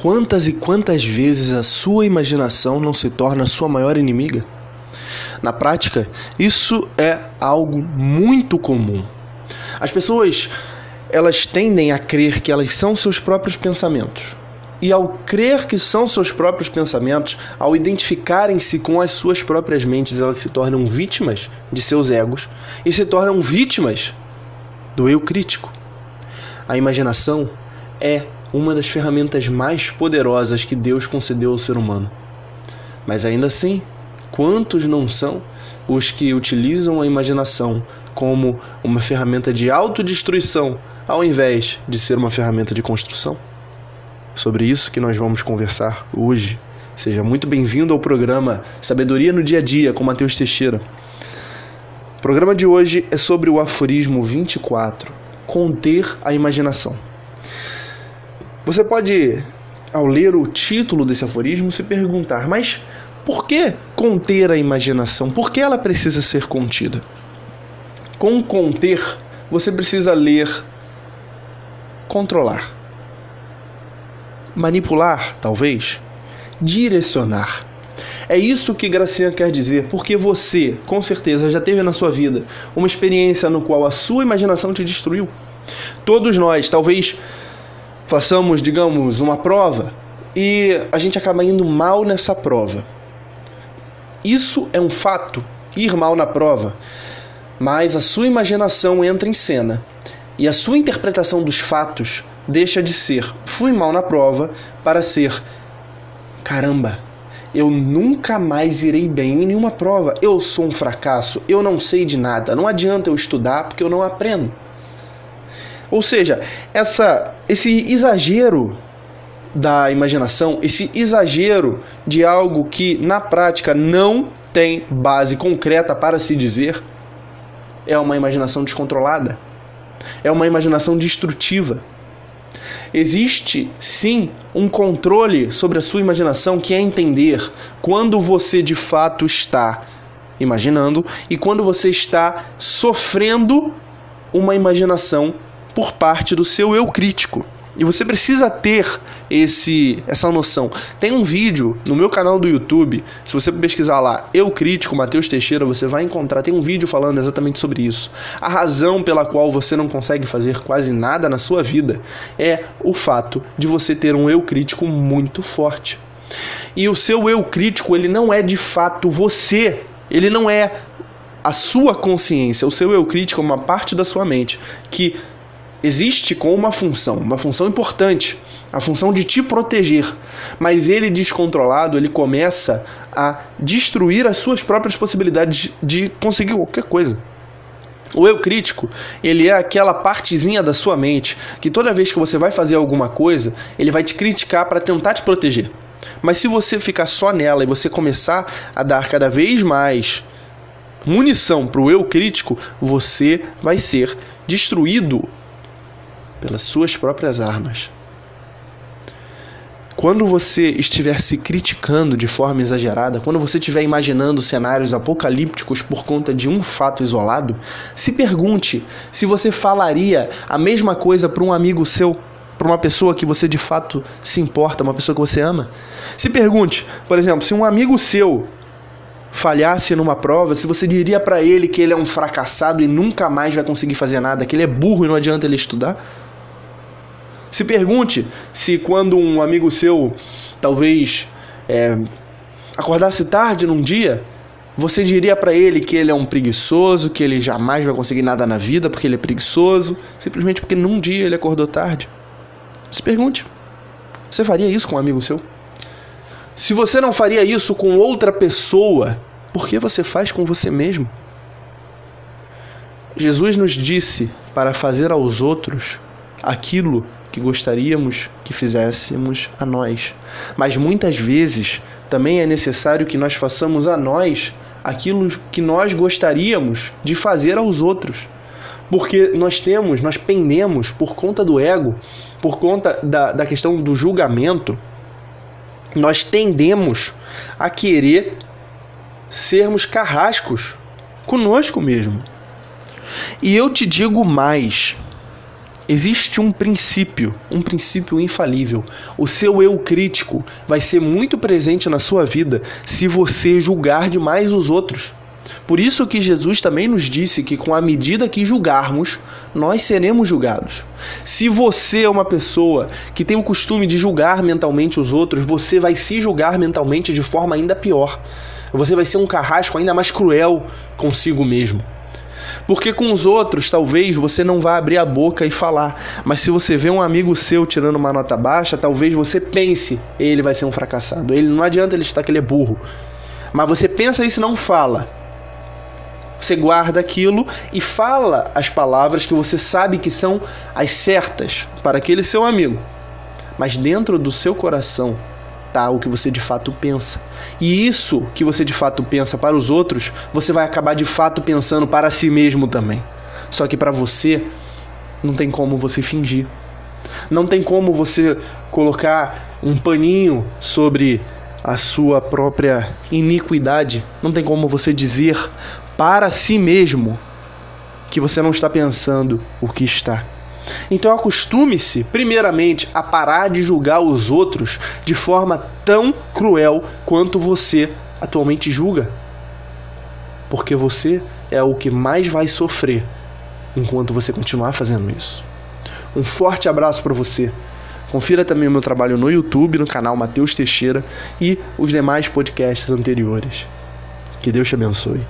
Quantas e quantas vezes a sua imaginação não se torna sua maior inimiga? Na prática, isso é algo muito comum. As pessoas, elas tendem a crer que elas são seus próprios pensamentos. E ao crer que são seus próprios pensamentos, ao identificarem-se com as suas próprias mentes, elas se tornam vítimas de seus egos e se tornam vítimas do eu crítico. A imaginação é uma das ferramentas mais poderosas que Deus concedeu ao ser humano. Mas ainda assim, quantos não são os que utilizam a imaginação como uma ferramenta de autodestruição ao invés de ser uma ferramenta de construção? Sobre isso que nós vamos conversar hoje. Seja muito bem-vindo ao programa Sabedoria no Dia a Dia com Matheus Teixeira. O programa de hoje é sobre o aforismo 24, conter a imaginação. Você pode, ao ler o título desse aforismo, se perguntar: mas por que conter a imaginação? Por que ela precisa ser contida? Com conter, você precisa ler, controlar manipular, talvez, direcionar. É isso que Gracian quer dizer, porque você, com certeza, já teve na sua vida uma experiência no qual a sua imaginação te destruiu. Todos nós, talvez, façamos, digamos, uma prova e a gente acaba indo mal nessa prova. Isso é um fato, ir mal na prova, mas a sua imaginação entra em cena e a sua interpretação dos fatos deixa de ser fui mal na prova para ser caramba, eu nunca mais irei bem em nenhuma prova. Eu sou um fracasso, eu não sei de nada. Não adianta eu estudar porque eu não aprendo. Ou seja, essa, esse exagero da imaginação, esse exagero de algo que na prática não tem base concreta para se dizer, é uma imaginação descontrolada. É uma imaginação destrutiva. Existe sim um controle sobre a sua imaginação que é entender quando você de fato está imaginando e quando você está sofrendo uma imaginação por parte do seu eu crítico. E você precisa ter esse essa noção. Tem um vídeo no meu canal do YouTube, se você pesquisar lá, Eu Crítico, Matheus Teixeira, você vai encontrar, tem um vídeo falando exatamente sobre isso. A razão pela qual você não consegue fazer quase nada na sua vida é o fato de você ter um eu crítico muito forte. E o seu eu crítico, ele não é de fato você, ele não é a sua consciência, o seu eu crítico é uma parte da sua mente que existe com uma função, uma função importante, a função de te proteger. Mas ele descontrolado, ele começa a destruir as suas próprias possibilidades de conseguir qualquer coisa. O eu crítico, ele é aquela partezinha da sua mente que toda vez que você vai fazer alguma coisa, ele vai te criticar para tentar te proteger. Mas se você ficar só nela e você começar a dar cada vez mais munição para o eu crítico, você vai ser destruído pelas suas próprias armas. Quando você estiver se criticando de forma exagerada, quando você estiver imaginando cenários apocalípticos por conta de um fato isolado, se pergunte se você falaria a mesma coisa para um amigo seu, para uma pessoa que você de fato se importa, uma pessoa que você ama. Se pergunte, por exemplo, se um amigo seu falhasse numa prova, se você diria para ele que ele é um fracassado e nunca mais vai conseguir fazer nada, que ele é burro e não adianta ele estudar? Se pergunte se quando um amigo seu talvez é, acordasse tarde num dia, você diria para ele que ele é um preguiçoso, que ele jamais vai conseguir nada na vida porque ele é preguiçoso, simplesmente porque num dia ele acordou tarde. Se pergunte: você faria isso com um amigo seu? Se você não faria isso com outra pessoa, por que você faz com você mesmo? Jesus nos disse para fazer aos outros aquilo que gostaríamos que fizéssemos a nós. Mas muitas vezes também é necessário que nós façamos a nós aquilo que nós gostaríamos de fazer aos outros. Porque nós temos, nós pendemos por conta do ego, por conta da, da questão do julgamento, nós tendemos a querer sermos carrascos conosco mesmo. E eu te digo mais: Existe um princípio, um princípio infalível. O seu eu crítico vai ser muito presente na sua vida se você julgar demais os outros. Por isso que Jesus também nos disse que com a medida que julgarmos, nós seremos julgados. Se você é uma pessoa que tem o costume de julgar mentalmente os outros, você vai se julgar mentalmente de forma ainda pior. Você vai ser um carrasco ainda mais cruel consigo mesmo. Porque com os outros, talvez você não vá abrir a boca e falar. Mas se você vê um amigo seu tirando uma nota baixa, talvez você pense, ele vai ser um fracassado. Ele não adianta ele estar que ele é burro. Mas você pensa isso e não fala. Você guarda aquilo e fala as palavras que você sabe que são as certas para aquele seu amigo. Mas dentro do seu coração o que você de fato pensa. E isso que você de fato pensa para os outros, você vai acabar de fato pensando para si mesmo também. Só que para você não tem como você fingir. Não tem como você colocar um paninho sobre a sua própria iniquidade. Não tem como você dizer para si mesmo que você não está pensando o que está. Então acostume-se, primeiramente, a parar de julgar os outros de forma tão cruel quanto você atualmente julga. Porque você é o que mais vai sofrer enquanto você continuar fazendo isso. Um forte abraço para você. Confira também o meu trabalho no YouTube, no canal Mateus Teixeira e os demais podcasts anteriores. Que Deus te abençoe.